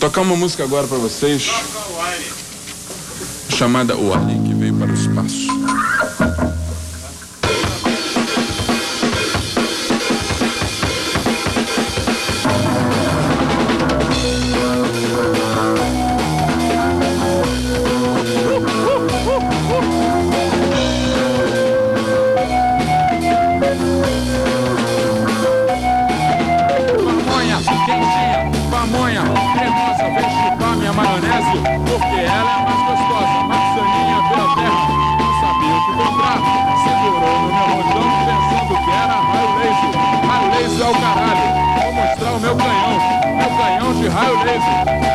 Tocar uma música agora pra vocês. Chamada O Alien que veio para o espaço. Porque ela é mais gostosa, maçaninha pela terra, não sabia o que comprar, segurou no meu rojão pensando que era raio laser, raio laser é o caralho, vou mostrar o meu canhão, meu canhão de raio laser.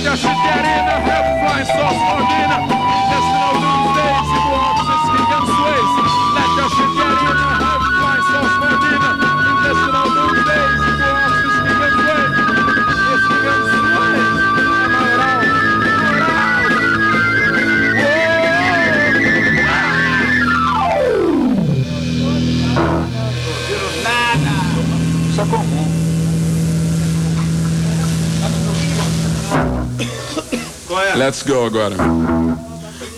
Let your shit get in flying sauce. Intestinal doomsday, civil offices, king and sways. Let your shit get in a half flying sauce for dinner. Intestinal doomsday, civil offices, king and sways. Esse grande suave, na moral, moral. É. Let's go agora.